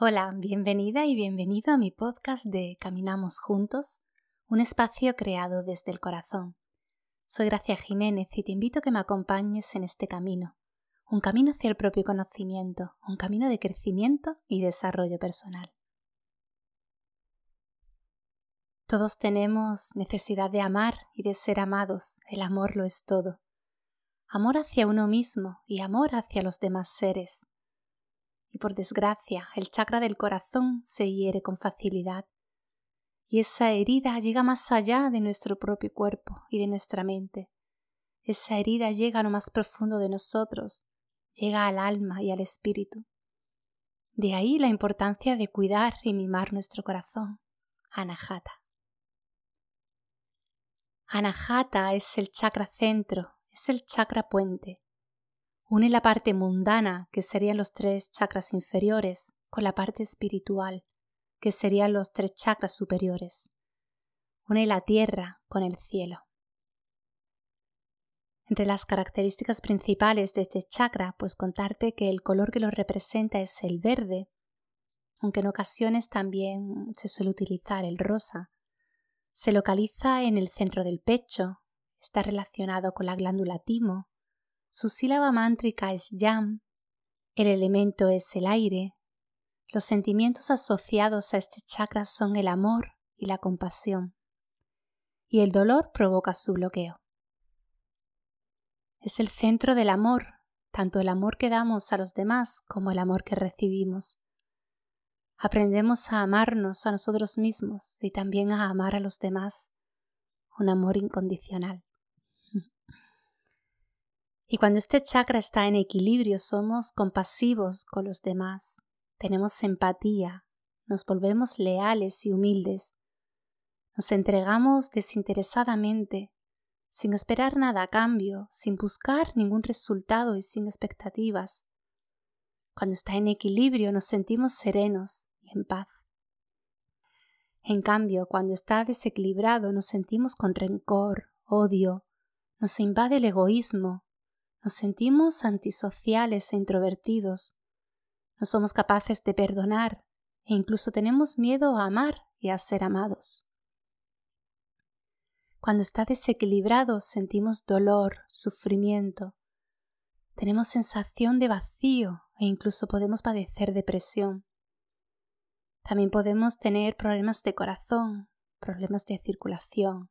Hola, bienvenida y bienvenido a mi podcast de Caminamos Juntos, un espacio creado desde el corazón. Soy Gracia Jiménez y te invito a que me acompañes en este camino, un camino hacia el propio conocimiento, un camino de crecimiento y desarrollo personal. Todos tenemos necesidad de amar y de ser amados, el amor lo es todo. Amor hacia uno mismo y amor hacia los demás seres, y por desgracia el chakra del corazón se hiere con facilidad. Y esa herida llega más allá de nuestro propio cuerpo y de nuestra mente. Esa herida llega a lo más profundo de nosotros, llega al alma y al espíritu. De ahí la importancia de cuidar y mimar nuestro corazón. Anahata. Anahata es el chakra centro, es el chakra puente, Une la parte mundana, que serían los tres chakras inferiores, con la parte espiritual, que serían los tres chakras superiores. Une la tierra con el cielo. Entre las características principales de este chakra, pues contarte que el color que lo representa es el verde, aunque en ocasiones también se suele utilizar el rosa. Se localiza en el centro del pecho, está relacionado con la glándula timo, su sílaba mántrica es yam, el elemento es el aire, los sentimientos asociados a este chakra son el amor y la compasión, y el dolor provoca su bloqueo. Es el centro del amor, tanto el amor que damos a los demás como el amor que recibimos. Aprendemos a amarnos a nosotros mismos y también a amar a los demás, un amor incondicional. Y cuando este chakra está en equilibrio somos compasivos con los demás, tenemos empatía, nos volvemos leales y humildes, nos entregamos desinteresadamente, sin esperar nada a cambio, sin buscar ningún resultado y sin expectativas. Cuando está en equilibrio nos sentimos serenos y en paz. En cambio, cuando está desequilibrado nos sentimos con rencor, odio, nos invade el egoísmo, nos sentimos antisociales e introvertidos. No somos capaces de perdonar e incluso tenemos miedo a amar y a ser amados. Cuando está desequilibrado sentimos dolor, sufrimiento. Tenemos sensación de vacío e incluso podemos padecer depresión. También podemos tener problemas de corazón, problemas de circulación,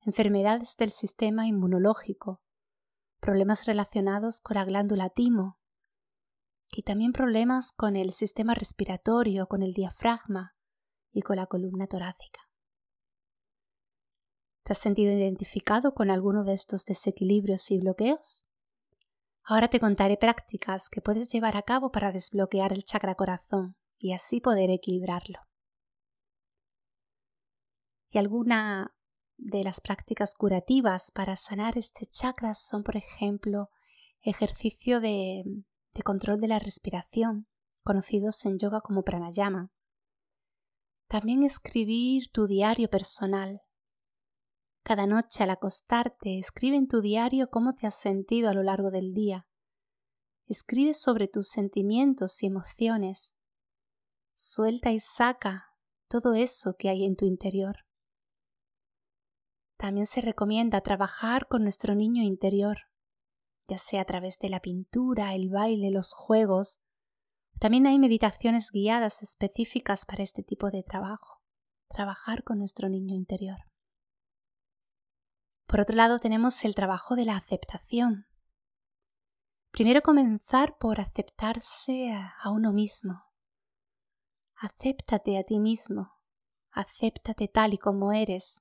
enfermedades del sistema inmunológico, problemas relacionados con la glándula timo y también problemas con el sistema respiratorio, con el diafragma y con la columna torácica. ¿Te has sentido identificado con alguno de estos desequilibrios y bloqueos? Ahora te contaré prácticas que puedes llevar a cabo para desbloquear el chakra corazón y así poder equilibrarlo. Y alguna de las prácticas curativas para sanar este chakra son, por ejemplo, ejercicio de, de control de la respiración, conocidos en yoga como pranayama. También escribir tu diario personal. Cada noche al acostarte, escribe en tu diario cómo te has sentido a lo largo del día. Escribe sobre tus sentimientos y emociones. Suelta y saca todo eso que hay en tu interior. También se recomienda trabajar con nuestro niño interior, ya sea a través de la pintura, el baile, los juegos. También hay meditaciones guiadas específicas para este tipo de trabajo, trabajar con nuestro niño interior. Por otro lado tenemos el trabajo de la aceptación. Primero comenzar por aceptarse a uno mismo. Acéptate a ti mismo, acéptate tal y como eres,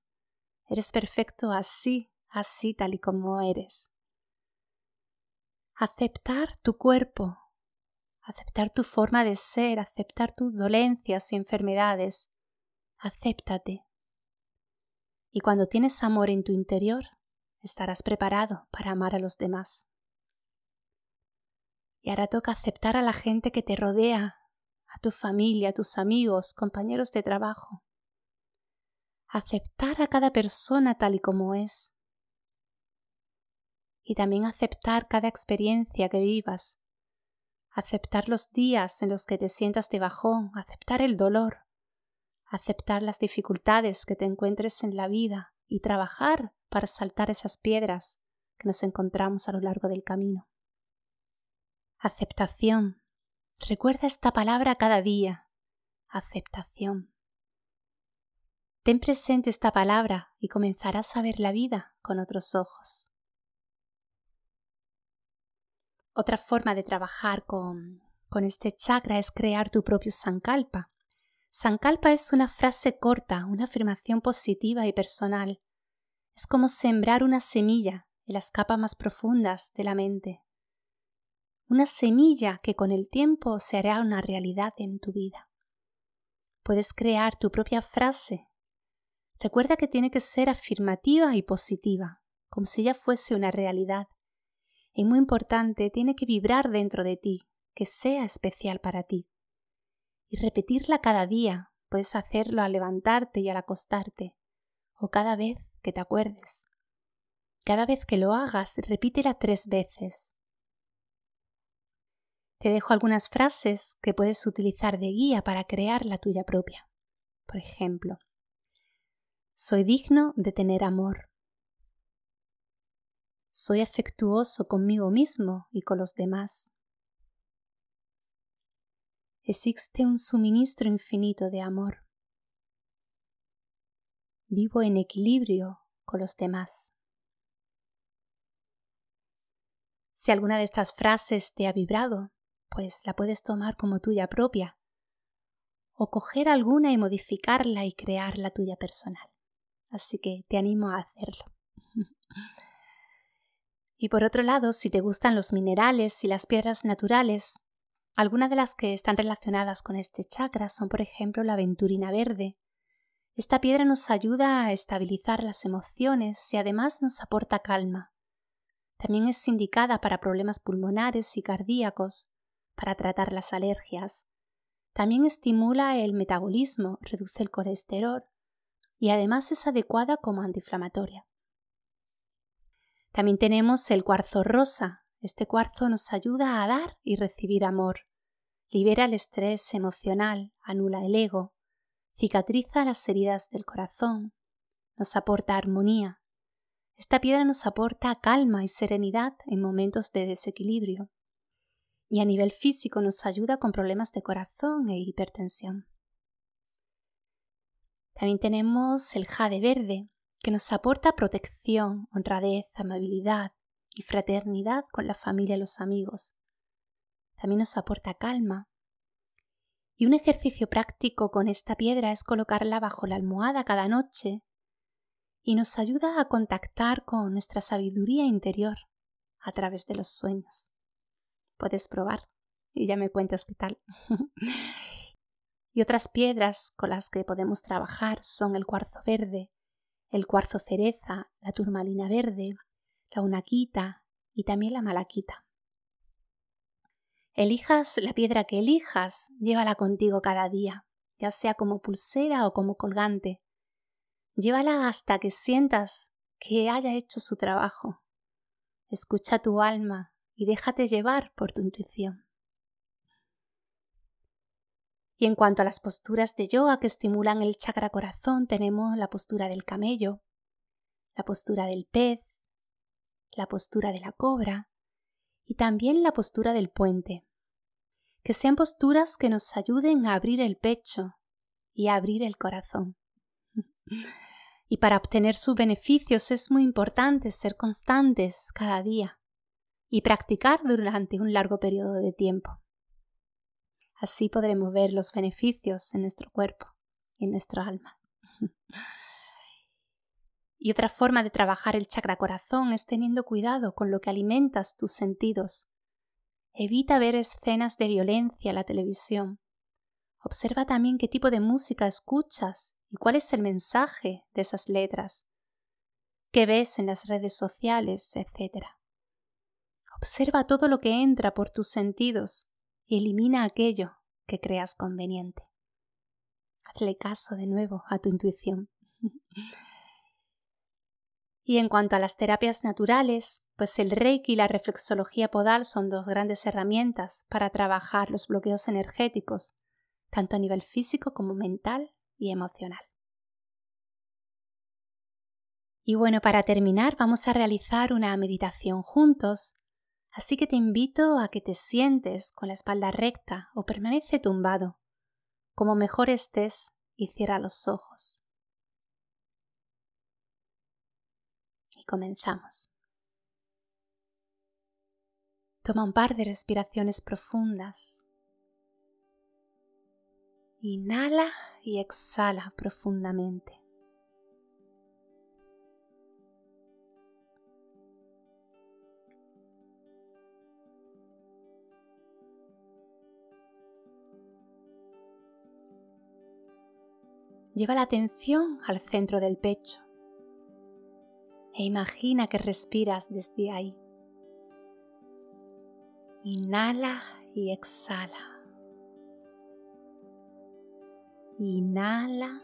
Eres perfecto así, así tal y como eres. Aceptar tu cuerpo, aceptar tu forma de ser, aceptar tus dolencias y enfermedades. Acéptate. Y cuando tienes amor en tu interior, estarás preparado para amar a los demás. Y ahora toca aceptar a la gente que te rodea, a tu familia, a tus amigos, compañeros de trabajo aceptar a cada persona tal y como es. Y también aceptar cada experiencia que vivas, aceptar los días en los que te sientas de bajón, aceptar el dolor, aceptar las dificultades que te encuentres en la vida y trabajar para saltar esas piedras que nos encontramos a lo largo del camino. Aceptación. Recuerda esta palabra cada día. Aceptación. Ten presente esta palabra y comenzarás a ver la vida con otros ojos. Otra forma de trabajar con, con este chakra es crear tu propio sankalpa. Sankalpa es una frase corta, una afirmación positiva y personal. Es como sembrar una semilla en las capas más profundas de la mente. Una semilla que con el tiempo se hará una realidad en tu vida. Puedes crear tu propia frase. Recuerda que tiene que ser afirmativa y positiva, como si ya fuese una realidad y muy importante, tiene que vibrar dentro de ti, que sea especial para ti. Y repetirla cada día, puedes hacerlo al levantarte y al acostarte, o cada vez que te acuerdes. Cada vez que lo hagas, repítela tres veces. Te dejo algunas frases que puedes utilizar de guía para crear la tuya propia. Por ejemplo, soy digno de tener amor. Soy afectuoso conmigo mismo y con los demás. Existe un suministro infinito de amor. Vivo en equilibrio con los demás. Si alguna de estas frases te ha vibrado, pues la puedes tomar como tuya propia o coger alguna y modificarla y crear la tuya personal. Así que te animo a hacerlo. Y por otro lado, si te gustan los minerales y las piedras naturales, algunas de las que están relacionadas con este chakra son, por ejemplo, la aventurina verde. Esta piedra nos ayuda a estabilizar las emociones y además nos aporta calma. También es indicada para problemas pulmonares y cardíacos, para tratar las alergias. También estimula el metabolismo, reduce el colesterol y además es adecuada como antiinflamatoria. También tenemos el cuarzo rosa. Este cuarzo nos ayuda a dar y recibir amor. Libera el estrés emocional, anula el ego, cicatriza las heridas del corazón, nos aporta armonía. Esta piedra nos aporta calma y serenidad en momentos de desequilibrio. Y a nivel físico nos ayuda con problemas de corazón e hipertensión. También tenemos el jade verde, que nos aporta protección, honradez, amabilidad y fraternidad con la familia y los amigos. También nos aporta calma. Y un ejercicio práctico con esta piedra es colocarla bajo la almohada cada noche y nos ayuda a contactar con nuestra sabiduría interior a través de los sueños. Puedes probar y ya me cuentas qué tal. y otras piedras con las que podemos trabajar son el cuarzo verde, el cuarzo cereza, la turmalina verde, la unaquita y también la malaquita. Elijas la piedra que elijas, llévala contigo cada día, ya sea como pulsera o como colgante. Llévala hasta que sientas que haya hecho su trabajo. Escucha tu alma y déjate llevar por tu intuición. Y en cuanto a las posturas de yoga que estimulan el chakra corazón, tenemos la postura del camello, la postura del pez, la postura de la cobra y también la postura del puente. Que sean posturas que nos ayuden a abrir el pecho y a abrir el corazón. Y para obtener sus beneficios es muy importante ser constantes cada día y practicar durante un largo periodo de tiempo. Así podremos ver los beneficios en nuestro cuerpo y en nuestro alma. y otra forma de trabajar el chakra corazón es teniendo cuidado con lo que alimentas tus sentidos. Evita ver escenas de violencia en la televisión. Observa también qué tipo de música escuchas y cuál es el mensaje de esas letras, qué ves en las redes sociales, etc. Observa todo lo que entra por tus sentidos y elimina aquello que creas conveniente. Hazle caso de nuevo a tu intuición. Y en cuanto a las terapias naturales, pues el Reiki y la reflexología podal son dos grandes herramientas para trabajar los bloqueos energéticos, tanto a nivel físico como mental y emocional. Y bueno, para terminar vamos a realizar una meditación juntos, así que te invito a que te sientes con la espalda recta o permanece tumbado, como mejor estés y cierra los ojos. Y comenzamos. Toma un par de respiraciones profundas. Inhala y exhala profundamente. Lleva la atención al centro del pecho e imagina que respiras desde ahí. Inhala y exhala. Inhala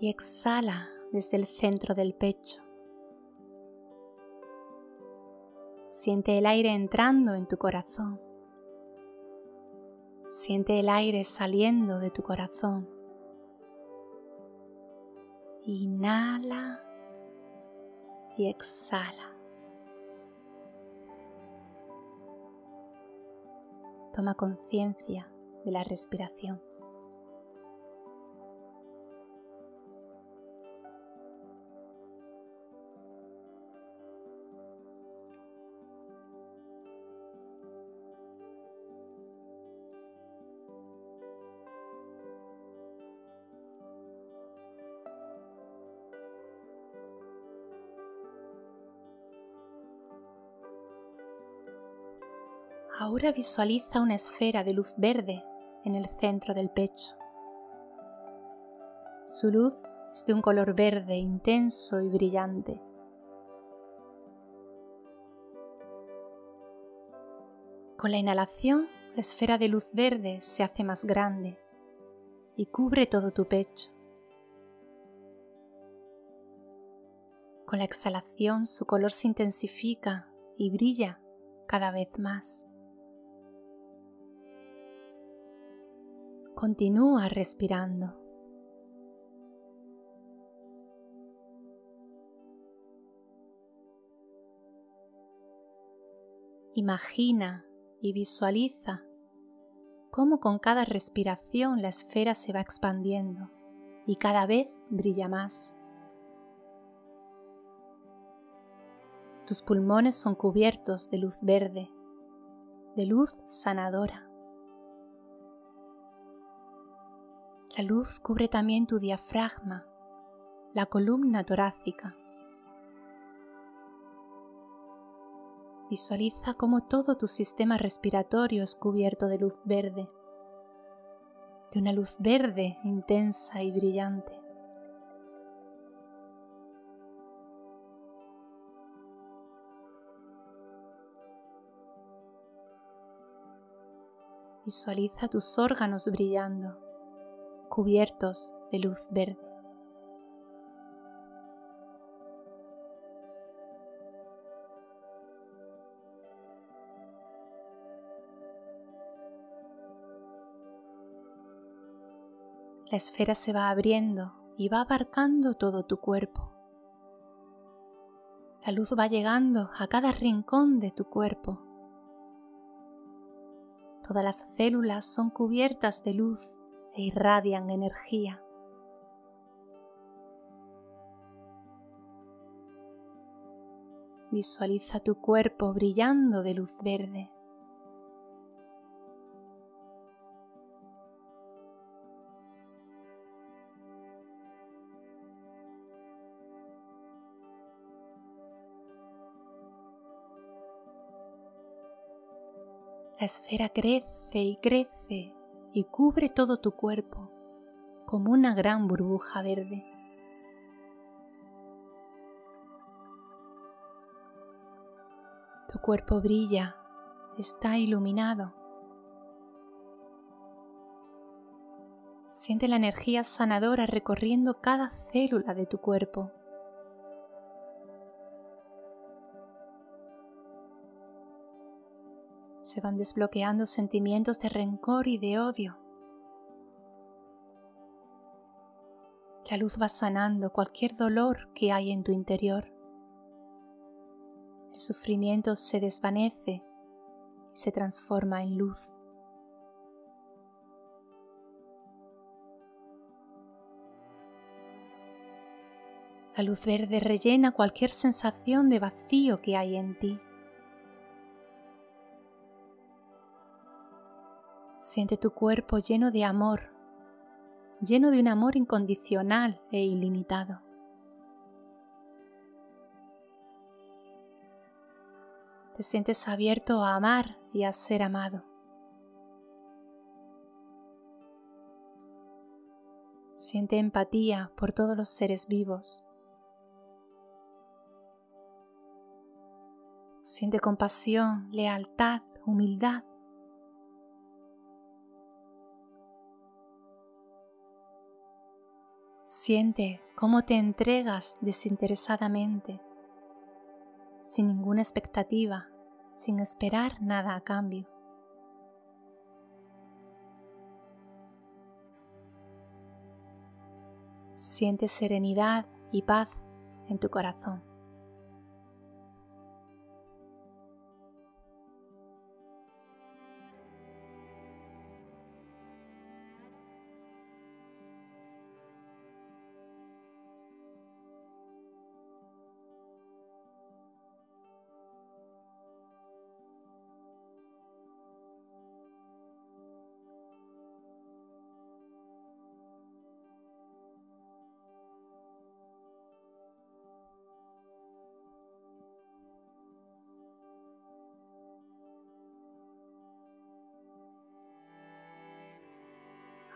y exhala desde el centro del pecho. Siente el aire entrando en tu corazón. Siente el aire saliendo de tu corazón. Inhala y exhala. Toma conciencia de la respiración. Visualiza una esfera de luz verde en el centro del pecho. Su luz es de un color verde intenso y brillante. Con la inhalación, la esfera de luz verde se hace más grande y cubre todo tu pecho. Con la exhalación, su color se intensifica y brilla cada vez más. Continúa respirando. Imagina y visualiza cómo con cada respiración la esfera se va expandiendo y cada vez brilla más. Tus pulmones son cubiertos de luz verde, de luz sanadora. La luz cubre también tu diafragma, la columna torácica. Visualiza cómo todo tu sistema respiratorio es cubierto de luz verde, de una luz verde intensa y brillante. Visualiza tus órganos brillando cubiertos de luz verde. La esfera se va abriendo y va abarcando todo tu cuerpo. La luz va llegando a cada rincón de tu cuerpo. Todas las células son cubiertas de luz e irradian energía. Visualiza tu cuerpo brillando de luz verde. La esfera crece y crece y cubre todo tu cuerpo como una gran burbuja verde. Tu cuerpo brilla, está iluminado. Siente la energía sanadora recorriendo cada célula de tu cuerpo Se van desbloqueando sentimientos de rencor y de odio. La luz va sanando cualquier dolor que hay en tu interior. El sufrimiento se desvanece y se transforma en luz. La luz verde rellena cualquier sensación de vacío que hay en ti. Siente tu cuerpo lleno de amor, lleno de un amor incondicional e ilimitado. Te sientes abierto a amar y a ser amado. Siente empatía por todos los seres vivos. Siente compasión, lealtad, humildad. Siente cómo te entregas desinteresadamente, sin ninguna expectativa, sin esperar nada a cambio. Siente serenidad y paz en tu corazón.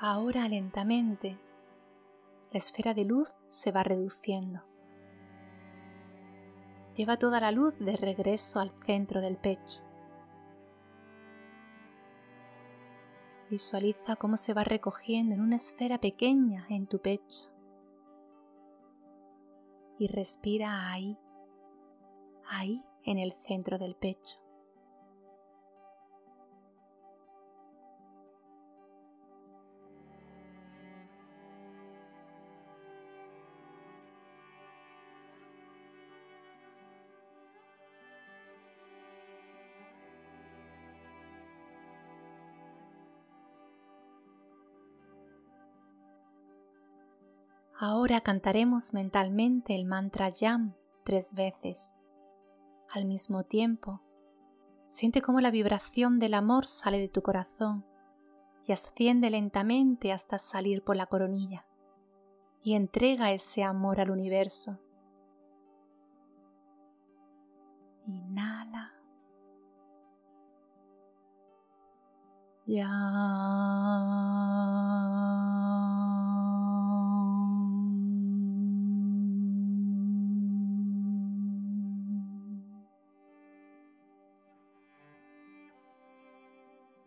Ahora lentamente la esfera de luz se va reduciendo. Lleva toda la luz de regreso al centro del pecho. Visualiza cómo se va recogiendo en una esfera pequeña en tu pecho. Y respira ahí, ahí en el centro del pecho. Ahora cantaremos mentalmente el mantra Yam tres veces. Al mismo tiempo, siente cómo la vibración del amor sale de tu corazón y asciende lentamente hasta salir por la coronilla y entrega ese amor al universo. Inhala. Ya.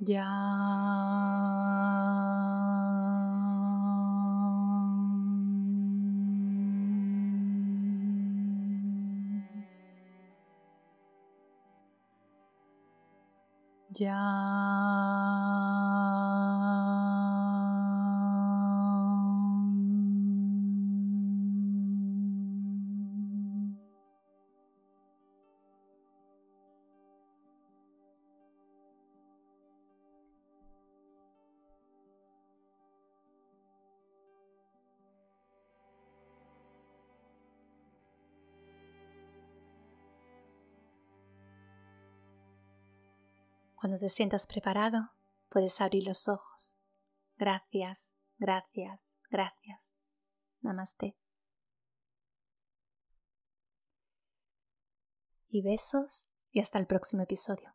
Ya. Ya. Cuando te sientas preparado, puedes abrir los ojos. Gracias, gracias, gracias. Namaste. Y besos y hasta el próximo episodio.